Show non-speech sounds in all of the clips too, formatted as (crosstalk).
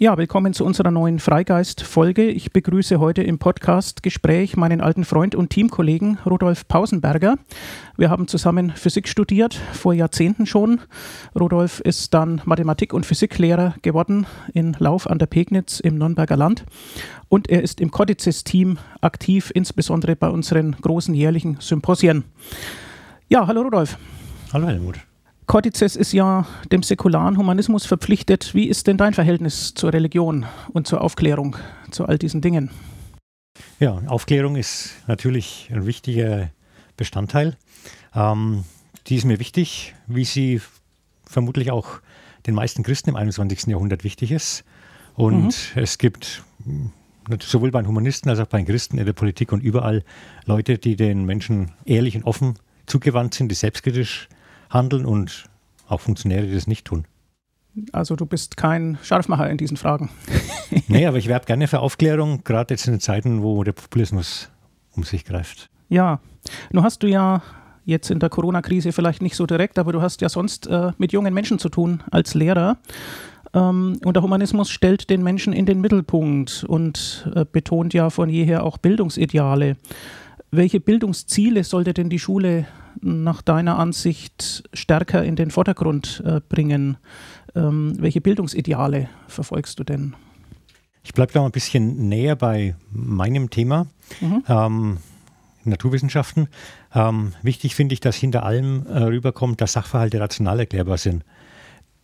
Ja, willkommen zu unserer neuen Freigeist-Folge. Ich begrüße heute im Podcast-Gespräch meinen alten Freund und Teamkollegen Rudolf Pausenberger. Wir haben zusammen Physik studiert, vor Jahrzehnten schon. Rudolf ist dann Mathematik- und Physiklehrer geworden in Lauf an der Pegnitz im Nürnberger Land. Und er ist im Codices-Team aktiv, insbesondere bei unseren großen jährlichen Symposien. Ja, hallo Rudolf. Hallo Helmut. Cortices ist ja dem säkularen Humanismus verpflichtet. Wie ist denn dein Verhältnis zur Religion und zur Aufklärung, zu all diesen Dingen? Ja, Aufklärung ist natürlich ein wichtiger Bestandteil. Ähm, die ist mir wichtig, wie sie vermutlich auch den meisten Christen im 21. Jahrhundert wichtig ist. Und mhm. es gibt sowohl bei den Humanisten als auch bei den Christen in der Politik und überall Leute, die den Menschen ehrlich und offen zugewandt sind, die selbstkritisch handeln und auch Funktionäre, die das nicht tun. Also du bist kein Scharfmacher in diesen Fragen. (laughs) nee, aber ich werbe gerne für Aufklärung, gerade jetzt in den Zeiten, wo der Populismus um sich greift. Ja, nun hast du ja jetzt in der Corona-Krise vielleicht nicht so direkt, aber du hast ja sonst äh, mit jungen Menschen zu tun als Lehrer. Ähm, und der Humanismus stellt den Menschen in den Mittelpunkt und äh, betont ja von jeher auch Bildungsideale. Welche Bildungsziele sollte denn die Schule nach deiner Ansicht stärker in den Vordergrund äh, bringen? Ähm, welche Bildungsideale verfolgst du denn? Ich bleibe da mal ein bisschen näher bei meinem Thema. Mhm. Ähm, Naturwissenschaften. Ähm, wichtig finde ich, dass hinter allem äh, rüberkommt, dass Sachverhalte rational erklärbar sind.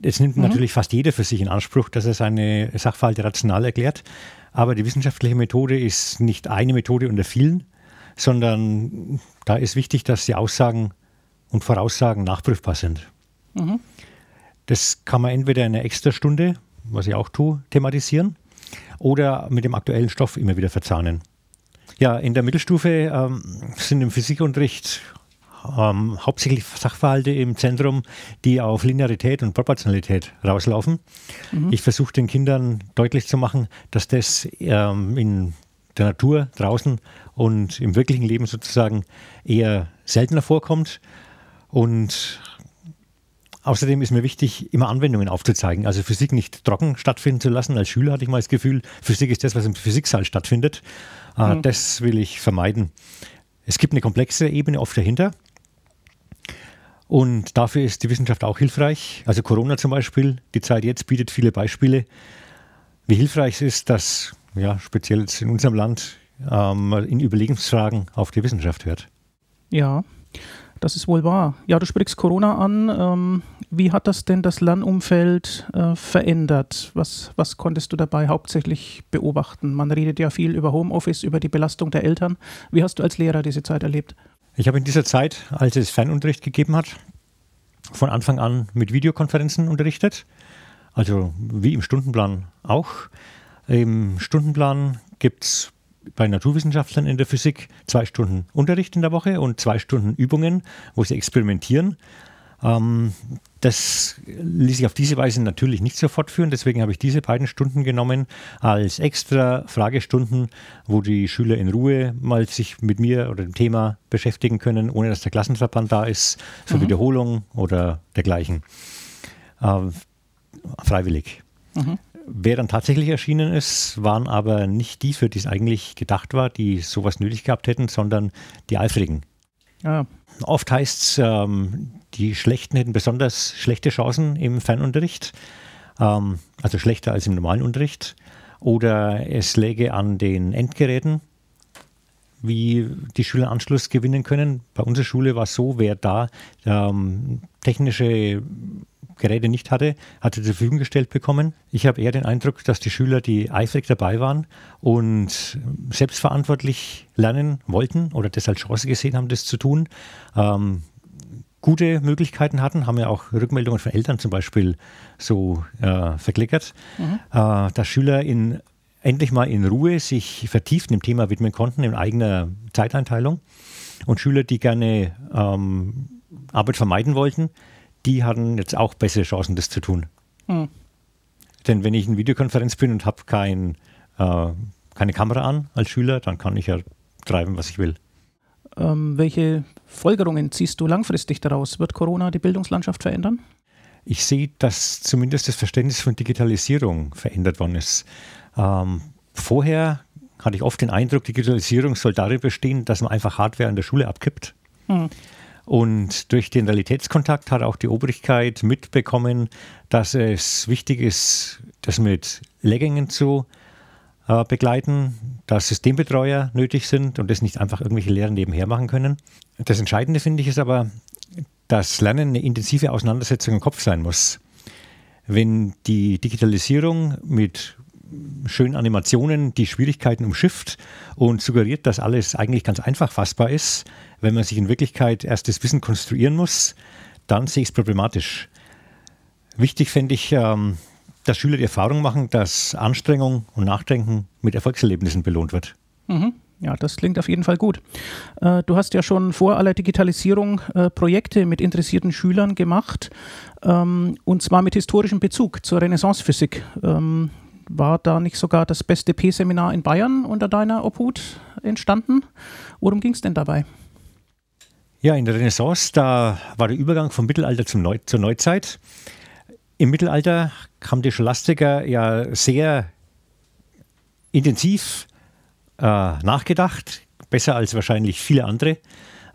Es nimmt mhm. natürlich fast jeder für sich in Anspruch, dass er seine Sachverhalte rational erklärt. Aber die wissenschaftliche Methode ist nicht eine Methode unter vielen, sondern da ist wichtig, dass die Aussagen und Voraussagen nachprüfbar sind. Mhm. Das kann man entweder in einer Extrastunde, was ich auch tue, thematisieren oder mit dem aktuellen Stoff immer wieder verzahnen. Ja, in der Mittelstufe ähm, sind im Physikunterricht ähm, hauptsächlich Sachverhalte im Zentrum, die auf Linearität und Proportionalität rauslaufen. Mhm. Ich versuche den Kindern deutlich zu machen, dass das ähm, in der Natur draußen und im wirklichen Leben sozusagen eher seltener vorkommt. Und Außerdem ist mir wichtig, immer Anwendungen aufzuzeigen. Also Physik nicht trocken stattfinden zu lassen. Als Schüler hatte ich mal das Gefühl, Physik ist das, was im Physiksaal stattfindet. Mhm. Das will ich vermeiden. Es gibt eine komplexe Ebene oft dahinter. Und dafür ist die Wissenschaft auch hilfreich. Also Corona zum Beispiel, die Zeit jetzt bietet viele Beispiele, wie hilfreich es ist, dass ja, speziell jetzt in unserem Land ähm, in Überlegungsfragen auf die Wissenschaft hört. Ja, das ist wohl wahr. Ja, du sprichst Corona an. Ähm, wie hat das denn das Lernumfeld äh, verändert? Was, was konntest du dabei hauptsächlich beobachten? Man redet ja viel über Homeoffice, über die Belastung der Eltern. Wie hast du als Lehrer diese Zeit erlebt? Ich habe in dieser Zeit, als es Fernunterricht gegeben hat, von Anfang an mit Videokonferenzen unterrichtet. Also wie im Stundenplan auch. Im Stundenplan gibt es bei Naturwissenschaftlern in der Physik zwei Stunden Unterricht in der Woche und zwei Stunden Übungen, wo sie experimentieren. Ähm, das ließ sich auf diese Weise natürlich nicht so fortführen. Deswegen habe ich diese beiden Stunden genommen als extra Fragestunden, wo die Schüler in Ruhe mal sich mit mir oder dem Thema beschäftigen können, ohne dass der Klassenverband da ist, für mhm. Wiederholung oder dergleichen. Äh, freiwillig. Mhm. Wer dann tatsächlich erschienen ist, waren aber nicht die, für die es eigentlich gedacht war, die sowas nötig gehabt hätten, sondern die Eifrigen. Ja. Oft heißt es, ähm, die Schlechten hätten besonders schlechte Chancen im Fernunterricht, ähm, also schlechter als im normalen Unterricht. Oder es läge an den Endgeräten, wie die Schüler Anschluss gewinnen können. Bei unserer Schule war es so, wer da ähm, technische Geräte nicht hatte, hatte zur Verfügung gestellt bekommen. Ich habe eher den Eindruck, dass die Schüler, die eifrig dabei waren und selbstverantwortlich lernen wollten oder das als Chance gesehen haben, das zu tun, ähm, gute Möglichkeiten hatten, haben ja auch Rückmeldungen von Eltern zum Beispiel so äh, verklickert, mhm. äh, dass Schüler in, endlich mal in Ruhe sich vertieft dem Thema widmen konnten in eigener Zeiteinteilung und Schüler, die gerne ähm, Arbeit vermeiden wollten, die hatten jetzt auch bessere Chancen, das zu tun. Hm. Denn wenn ich in Videokonferenz bin und habe kein, äh, keine Kamera an als Schüler, dann kann ich ja treiben, was ich will. Ähm, welche Folgerungen ziehst du langfristig daraus? Wird Corona die Bildungslandschaft verändern? ich sehe, dass zumindest das Verständnis von Digitalisierung verändert worden ist. Ähm, vorher hatte ich oft den Eindruck, Digitalisierung soll darin bestehen, dass man einfach Hardware an der Schule abkippt. Hm. Und durch den Realitätskontakt hat auch die Obrigkeit mitbekommen, dass es wichtig ist, das mit Lehrgängen zu äh, begleiten, dass Systembetreuer nötig sind und das nicht einfach irgendwelche Lehrer nebenher machen können. Das Entscheidende finde ich ist aber, dass Lernen eine intensive Auseinandersetzung im Kopf sein muss. Wenn die Digitalisierung mit schönen Animationen die Schwierigkeiten umschifft und suggeriert, dass alles eigentlich ganz einfach fassbar ist, wenn man sich in Wirklichkeit erst das Wissen konstruieren muss, dann sehe ich es problematisch. Wichtig fände ich, ähm, dass Schüler die Erfahrung machen, dass Anstrengung und Nachdenken mit Erfolgserlebnissen belohnt wird. Mhm. Ja, das klingt auf jeden Fall gut. Äh, du hast ja schon vor aller Digitalisierung äh, Projekte mit interessierten Schülern gemacht, ähm, und zwar mit historischem Bezug zur Renaissancephysik. Ähm, war da nicht sogar das beste P-Seminar in Bayern unter deiner Obhut entstanden? Worum ging es denn dabei? Ja, in der Renaissance, da war der Übergang vom Mittelalter zum Neu zur Neuzeit. Im Mittelalter haben die Scholastiker ja sehr intensiv äh, nachgedacht, besser als wahrscheinlich viele andere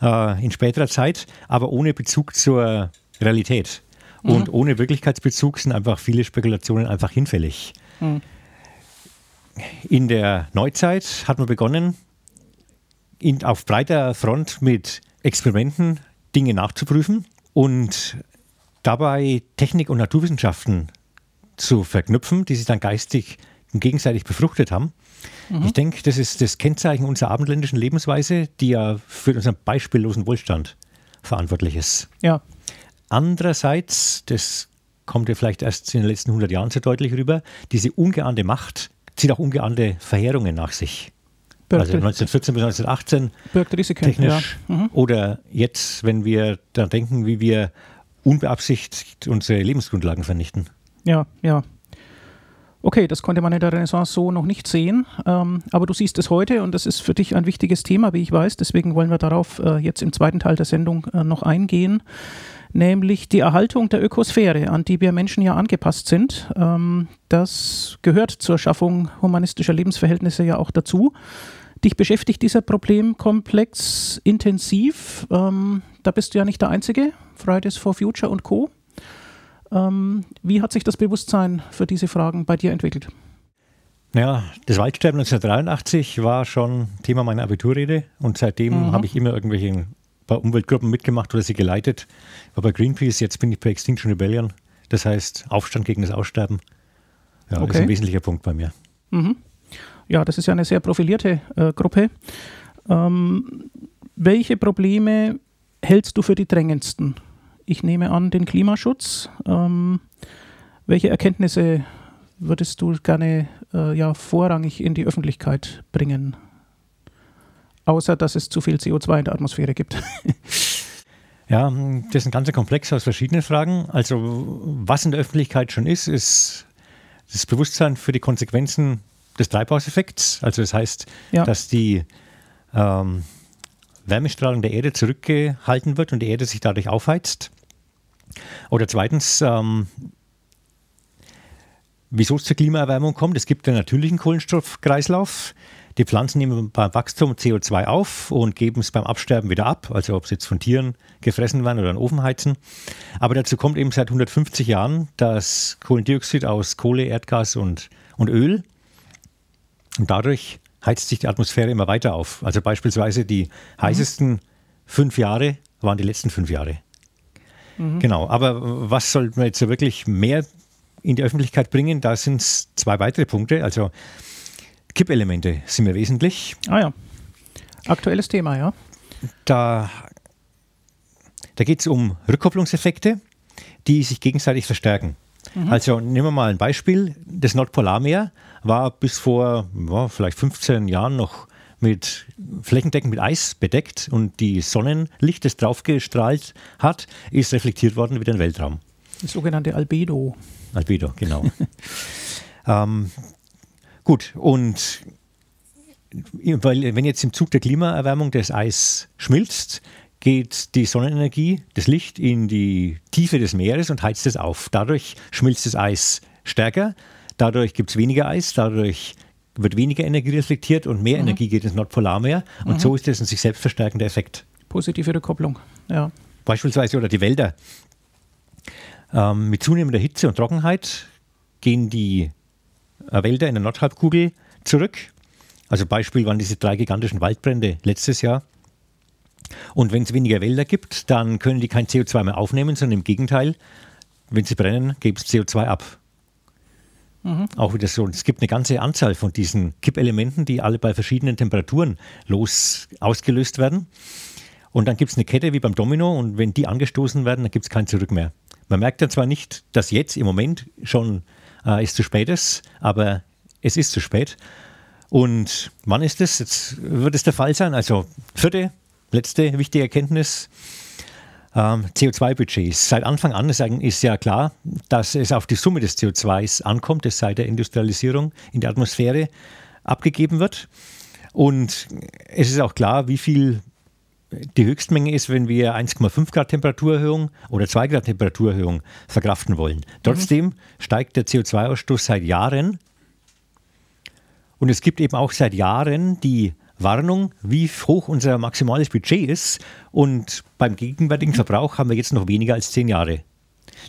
äh, in späterer Zeit, aber ohne Bezug zur Realität. Mhm. Und ohne Wirklichkeitsbezug sind einfach viele Spekulationen einfach hinfällig. Mhm. In der Neuzeit hat man begonnen, in, auf breiter Front mit Experimenten Dinge nachzuprüfen und dabei Technik und Naturwissenschaften zu verknüpfen, die sich dann geistig gegenseitig befruchtet haben. Mhm. Ich denke, das ist das Kennzeichen unserer abendländischen Lebensweise, die ja für unseren beispiellosen Wohlstand verantwortlich ist. Ja. Andererseits, das kommt ja vielleicht erst in den letzten 100 Jahren so deutlich rüber, diese ungeahnte Macht zieht auch ungeahnte Verheerungen nach sich. Birgt also 1914 bis 1918 birgt Risiken, technisch. Ja. Mhm. Oder jetzt, wenn wir da denken, wie wir unbeabsichtigt unsere Lebensgrundlagen vernichten. Ja, ja. Okay, das konnte man in der Renaissance so noch nicht sehen, ähm, aber du siehst es heute und das ist für dich ein wichtiges Thema, wie ich weiß. Deswegen wollen wir darauf äh, jetzt im zweiten Teil der Sendung äh, noch eingehen nämlich die Erhaltung der Ökosphäre, an die wir Menschen ja angepasst sind. Ähm, das gehört zur Schaffung humanistischer Lebensverhältnisse ja auch dazu. Dich beschäftigt dieser Problemkomplex intensiv. Ähm, da bist du ja nicht der Einzige. Fridays for Future und Co. Ähm, wie hat sich das Bewusstsein für diese Fragen bei dir entwickelt? Ja, das Waldsterben 1983 war schon Thema meiner Abiturrede und seitdem mhm. habe ich immer irgendwelche bei Umweltgruppen mitgemacht oder sie geleitet. War bei Greenpeace, jetzt bin ich bei Extinction Rebellion. Das heißt Aufstand gegen das Aussterben. Ja, okay. das ist ein wesentlicher Punkt bei mir. Mhm. Ja, das ist ja eine sehr profilierte äh, Gruppe. Ähm, welche Probleme hältst du für die drängendsten? Ich nehme an, den Klimaschutz. Ähm, welche Erkenntnisse würdest du gerne äh, ja, vorrangig in die Öffentlichkeit bringen? außer dass es zu viel CO2 in der Atmosphäre gibt. (laughs) Ja, das ist ein ganzer Komplex aus verschiedenen Fragen. Also was in der Öffentlichkeit schon ist, ist das Bewusstsein für die Konsequenzen des Treibhauseffekts. Also das heißt, ja. dass die ähm, Wärmestrahlung der Erde zurückgehalten wird und die Erde sich dadurch aufheizt. Oder zweitens, ähm, wieso es zur Klimaerwärmung kommt. Es gibt den natürlichen Kohlenstoffkreislauf. Die Pflanzen nehmen beim Wachstum CO2 auf und geben es beim Absterben wieder ab, also ob sie jetzt von Tieren gefressen werden oder einen Ofen heizen. Aber dazu kommt eben seit 150 Jahren das Kohlendioxid aus Kohle, Erdgas und, und Öl. Und dadurch heizt sich die Atmosphäre immer weiter auf. Also beispielsweise die heißesten mhm. fünf Jahre waren die letzten fünf Jahre. Mhm. Genau, aber was sollten wir jetzt so wirklich mehr in die Öffentlichkeit bringen? Da sind es zwei weitere Punkte. Also Kippelemente sind mir wesentlich. Ah ja. Aktuelles Thema, ja. Da, da geht es um Rückkopplungseffekte, die sich gegenseitig verstärken. Mhm. Also nehmen wir mal ein Beispiel. Das Nordpolarmeer war bis vor ja, vielleicht 15 Jahren noch mit flächendeckend mit Eis bedeckt und die Sonnenlicht, das draufgestrahlt hat, ist reflektiert worden über den Weltraum. Das sogenannte Albedo. Albedo, genau. (laughs) ähm, Gut, und weil wenn jetzt im Zug der Klimaerwärmung das Eis schmilzt, geht die Sonnenenergie, das Licht in die Tiefe des Meeres und heizt es auf. Dadurch schmilzt das Eis stärker, dadurch gibt es weniger Eis, dadurch wird weniger Energie reflektiert und mehr mhm. Energie geht ins Nordpolarmeer. Und mhm. so ist das ein sich selbst verstärkender Effekt. Positive Rückkopplung, ja. Beispielsweise oder die Wälder. Ähm, mit zunehmender Hitze und Trockenheit gehen die äh, Wälder in der Nordhalbkugel zurück. Also Beispiel waren diese drei gigantischen Waldbrände letztes Jahr. Und wenn es weniger Wälder gibt, dann können die kein CO2 mehr aufnehmen, sondern im Gegenteil, wenn sie brennen, geben es CO2 ab. Mhm. Auch wieder so. Es gibt eine ganze Anzahl von diesen Kippelementen, die alle bei verschiedenen Temperaturen los ausgelöst werden. Und dann gibt es eine Kette wie beim Domino und wenn die angestoßen werden, dann gibt es kein Zurück mehr. Man merkt ja zwar nicht, dass jetzt im Moment schon äh, es zu spät ist, aber es ist zu spät. Und wann ist es? Jetzt wird es der Fall sein. Also vierte, letzte wichtige Erkenntnis. Ähm, CO2-Budgets. Seit Anfang an ist, ist, ja klar, dass es auf die Summe des CO2s ankommt, das seit der Industrialisierung in die Atmosphäre abgegeben wird. Und es ist auch klar, wie viel die Höchstmenge ist, wenn wir 1,5 Grad Temperaturerhöhung oder 2 Grad Temperaturerhöhung verkraften wollen. Trotzdem mhm. steigt der CO2-Ausstoß seit Jahren. Und es gibt eben auch seit Jahren die Warnung, wie hoch unser maximales Budget ist. Und beim gegenwärtigen. Verbrauch haben wir jetzt noch weniger als zehn Jahre.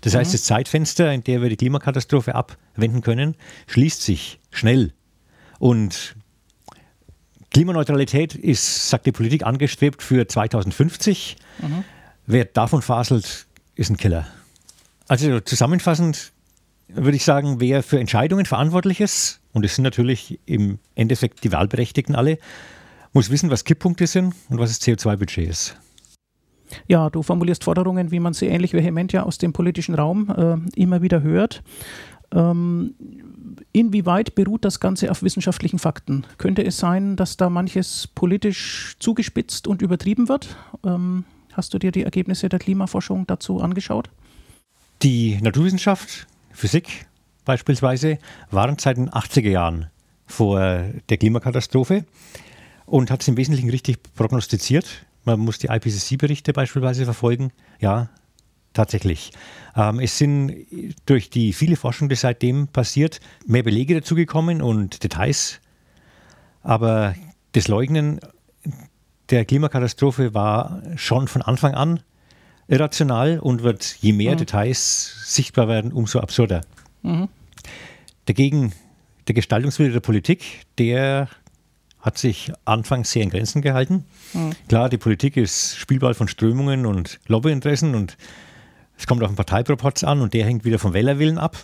Das heißt, mhm. das Zeitfenster, in dem wir die Klimakatastrophe abwenden können, schließt sich schnell. Und Klimaneutralität ist, sagt die Politik, angestrebt für 2050. Mhm. Wer davon faselt, ist ein Killer. Also zusammenfassend würde ich sagen, wer für Entscheidungen verantwortlich ist, und es sind natürlich im Endeffekt die Wahlberechtigten alle, muss wissen, was Kipppunkte sind und was das CO2-Budget ist. Ja, du formulierst Forderungen, wie man sie ähnlich vehement ja aus dem politischen Raum äh, immer wieder hört. Ähm, inwieweit beruht das Ganze auf wissenschaftlichen Fakten? Könnte es sein, dass da manches politisch zugespitzt und übertrieben wird? Ähm, hast du dir die Ergebnisse der Klimaforschung dazu angeschaut? Die Naturwissenschaft, Physik beispielsweise, waren seit den 80er Jahren vor der Klimakatastrophe und hat es im Wesentlichen richtig prognostiziert. Man muss die IPCC-Berichte beispielsweise verfolgen. Ja, tatsächlich. Ähm, es sind durch die viele Forschung, die seitdem passiert, mehr Belege dazugekommen und Details. Aber das Leugnen der Klimakatastrophe war schon von Anfang an irrational und wird, je mehr mhm. Details sichtbar werden, umso absurder. Mhm. Dagegen der Gestaltungswille der Politik, der hat sich anfangs sehr in Grenzen gehalten. Mhm. Klar, die Politik ist Spielball von Strömungen und Lobbyinteressen und es kommt auf den Parteiproporz an und der hängt wieder vom Wählerwillen ab.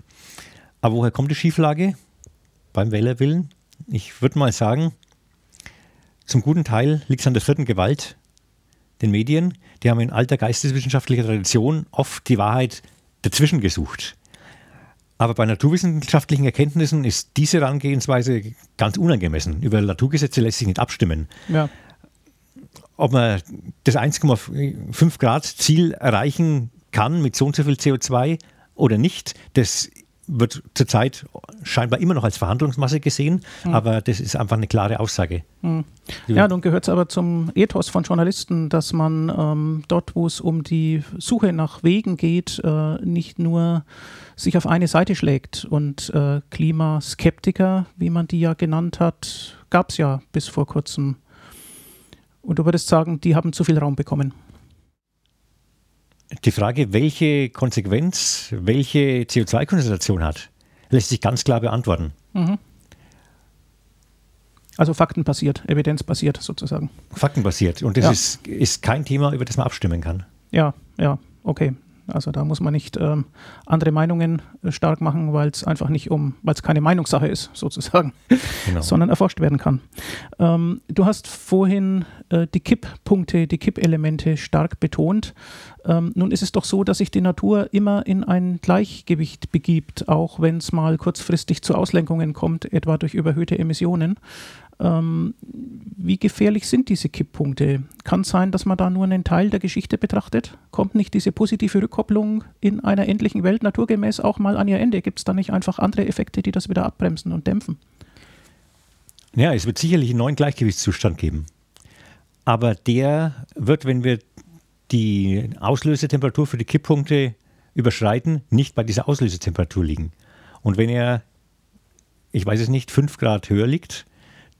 Aber woher kommt die Schieflage beim Wählerwillen? Ich würde mal sagen, zum guten Teil liegt es an der vierten Gewalt, den Medien. Die haben in alter geisteswissenschaftlicher Tradition oft die Wahrheit dazwischen gesucht. Aber bei naturwissenschaftlichen Erkenntnissen ist diese Herangehensweise ganz unangemessen. Über Naturgesetze lässt sich nicht abstimmen. Ja. Ob man das 1,5 Grad Ziel erreichen kann mit so und so viel CO2 oder nicht, das wird zurzeit scheinbar immer noch als Verhandlungsmasse gesehen, mhm. aber das ist einfach eine klare Aussage. Mhm. Ja, nun gehört es aber zum Ethos von Journalisten, dass man ähm, dort, wo es um die Suche nach Wegen geht, äh, nicht nur sich auf eine Seite schlägt. Und äh, Klimaskeptiker, wie man die ja genannt hat, gab es ja bis vor kurzem. Und du würdest sagen, die haben zu viel Raum bekommen die Frage, welche Konsequenz welche CO2-Konzentration hat, lässt sich ganz klar beantworten. Mhm. Also faktenbasiert, evidenzbasiert sozusagen. Faktenbasiert. Und das ja. ist, ist kein Thema, über das man abstimmen kann. Ja, ja, okay. Also da muss man nicht ähm, andere Meinungen äh, stark machen, weil es einfach nicht um, weil es keine Meinungssache ist, (laughs) sozusagen, genau. sondern erforscht werden kann. Ähm, du hast vorhin äh, die Kipppunkte, die Kippelemente stark betont. Ähm, nun ist es doch so, dass sich die Natur immer in ein Gleichgewicht begibt, auch wenn es mal kurzfristig zu Auslenkungen kommt, etwa durch überhöhte Emissionen. Ähm, wie gefährlich sind diese Kipppunkte? Kann es sein, dass man da nur einen Teil der Geschichte betrachtet? Kommt nicht diese positive Rückkopplung in einer endlichen Welt naturgemäß auch mal an ihr Ende? Gibt es da nicht einfach andere Effekte, die das wieder abbremsen und dämpfen? Ja, es wird sicherlich einen neuen Gleichgewichtszustand geben. Aber der wird, wenn wir die Auslösetemperatur für die Kipppunkte überschreiten, nicht bei dieser Auslösetemperatur liegen. Und wenn er, ich weiß es nicht, 5 Grad höher liegt,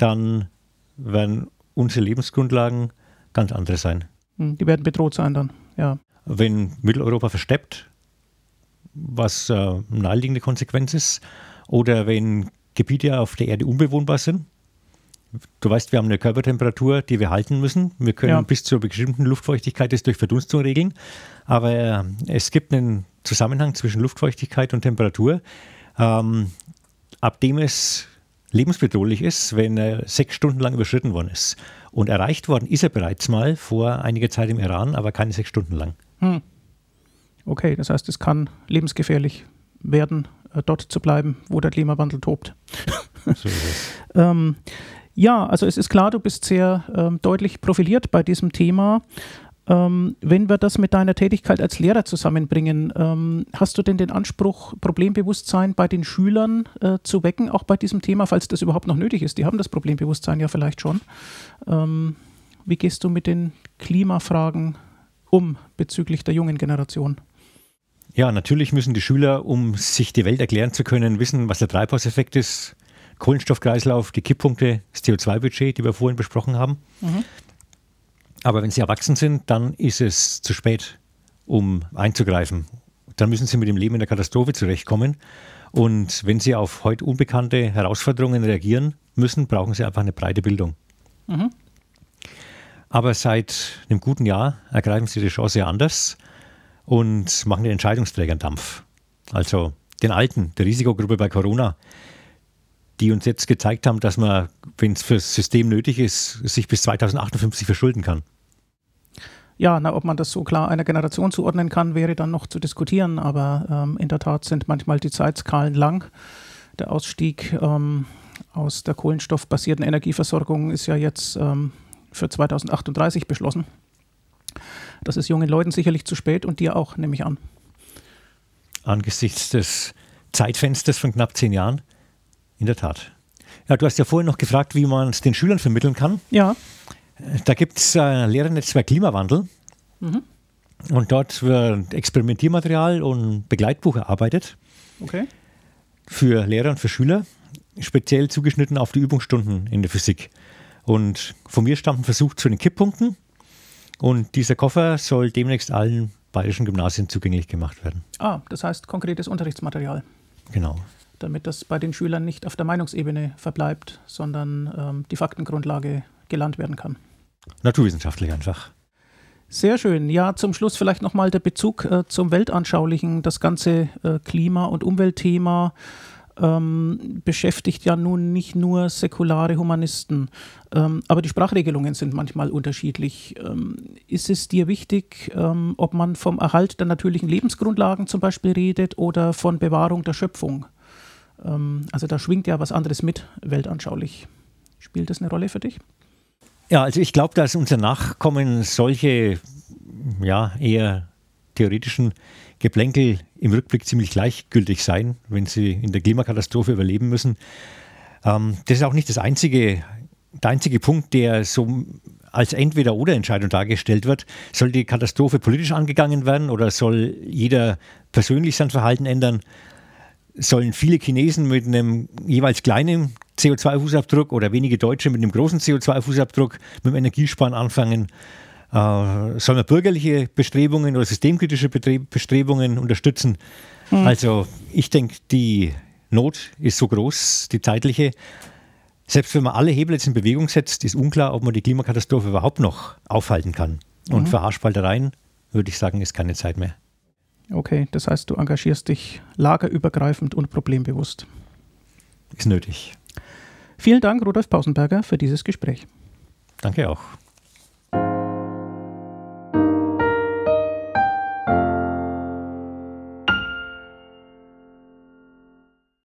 dann werden unsere Lebensgrundlagen ganz andere sein. Hm, die werden bedroht sein dann, ja. Wenn Mitteleuropa versteppt, was äh, naheliegende Konsequenz ist, oder wenn Gebiete auf der Erde unbewohnbar sind, Du weißt, wir haben eine Körpertemperatur, die wir halten müssen. Wir können ja. bis zur bestimmten Luftfeuchtigkeit das durch Verdunstung regeln. Aber äh, es gibt einen Zusammenhang zwischen Luftfeuchtigkeit und Temperatur, ähm, ab dem es lebensbedrohlich ist, wenn er sechs Stunden lang überschritten worden ist. Und erreicht worden ist er bereits mal vor einiger Zeit im Iran, aber keine sechs Stunden lang. Hm. Okay, das heißt, es kann lebensgefährlich werden, äh, dort zu bleiben, wo der Klimawandel tobt. (laughs) So ähm, ja, also es ist klar, du bist sehr ähm, deutlich profiliert bei diesem Thema. Ähm, wenn wir das mit deiner Tätigkeit als Lehrer zusammenbringen, ähm, hast du denn den Anspruch, Problembewusstsein bei den Schülern äh, zu wecken, auch bei diesem Thema, falls das überhaupt noch nötig ist? Die haben das Problembewusstsein ja vielleicht schon. Ähm, wie gehst du mit den Klimafragen um bezüglich der jungen Generation? Ja, natürlich müssen die Schüler, um sich die Welt erklären zu können, wissen, was der Treibhauseffekt ist, Kohlenstoffkreislauf, die Kipppunkte, das CO2-Budget, die wir vorhin besprochen haben. Mhm. Aber wenn sie erwachsen sind, dann ist es zu spät, um einzugreifen. Dann müssen sie mit dem Leben in der Katastrophe zurechtkommen. Und wenn sie auf heute unbekannte Herausforderungen reagieren müssen, brauchen sie einfach eine breite Bildung. Mhm. Aber seit einem guten Jahr ergreifen sie die Chance anders und machen den Entscheidungsträgern Dampf. Also den Alten, der Risikogruppe bei Corona, die uns jetzt gezeigt haben, dass man, wenn es fürs System nötig ist, sich bis 2058 verschulden kann. Ja, na, ob man das so klar einer Generation zuordnen kann, wäre dann noch zu diskutieren, aber ähm, in der Tat sind manchmal die Zeitskalen lang. Der Ausstieg ähm, aus der kohlenstoffbasierten Energieversorgung ist ja jetzt ähm, für 2038 beschlossen. Das ist jungen Leuten sicherlich zu spät und dir auch, nehme ich an. Angesichts des Zeitfensters von knapp zehn Jahren in der Tat. Ja, du hast ja vorhin noch gefragt, wie man es den Schülern vermitteln kann. Ja. Da gibt es ein Lehrernetzwerk Klimawandel. Mhm. Und dort wird Experimentiermaterial und Begleitbuch erarbeitet. Okay. Für Lehrer und für Schüler, speziell zugeschnitten auf die Übungsstunden in der Physik. Und von mir stammt ein Versuch zu den Kipppunkten. Und dieser Koffer soll demnächst allen bayerischen Gymnasien zugänglich gemacht werden. Ah, das heißt konkretes Unterrichtsmaterial. Genau damit das bei den Schülern nicht auf der Meinungsebene verbleibt, sondern ähm, die Faktengrundlage gelernt werden kann. Naturwissenschaftlich einfach. Sehr schön. Ja, zum Schluss vielleicht nochmal der Bezug äh, zum Weltanschaulichen. Das ganze äh, Klima- und Umweltthema ähm, beschäftigt ja nun nicht nur säkulare Humanisten, ähm, aber die Sprachregelungen sind manchmal unterschiedlich. Ähm, ist es dir wichtig, ähm, ob man vom Erhalt der natürlichen Lebensgrundlagen zum Beispiel redet oder von Bewahrung der Schöpfung? Ähm, also da schwingt ja was anderes mit, weltanschaulich. Spielt das eine Rolle für dich? Ja, also ich glaube, dass unser Nachkommen solche ja, eher theoretischen Geplänkel im Rückblick ziemlich gleichgültig sein, wenn sie in der Klimakatastrophe überleben müssen. Ähm, das ist auch nicht das einzige, der einzige Punkt, der so als Entweder-Oder-Entscheidung dargestellt wird. Soll die Katastrophe politisch angegangen werden oder soll jeder persönlich sein Verhalten ändern? Sollen viele Chinesen mit einem jeweils kleinen CO2-Fußabdruck oder wenige Deutsche mit einem großen CO2-Fußabdruck mit dem Energiesparen anfangen? Äh, soll man bürgerliche Bestrebungen oder systemkritische Bestrebungen unterstützen? Mhm. Also ich denke, die Not ist so groß, die zeitliche. Selbst wenn man alle Hebel jetzt in Bewegung setzt, ist unklar, ob man die Klimakatastrophe überhaupt noch aufhalten kann. Und mhm. für Haarspaltereien würde ich sagen, ist keine Zeit mehr. Okay, das heißt, du engagierst dich lagerübergreifend und problembewusst. Ist nötig. Vielen Dank, Rudolf Pausenberger, für dieses Gespräch. Danke auch.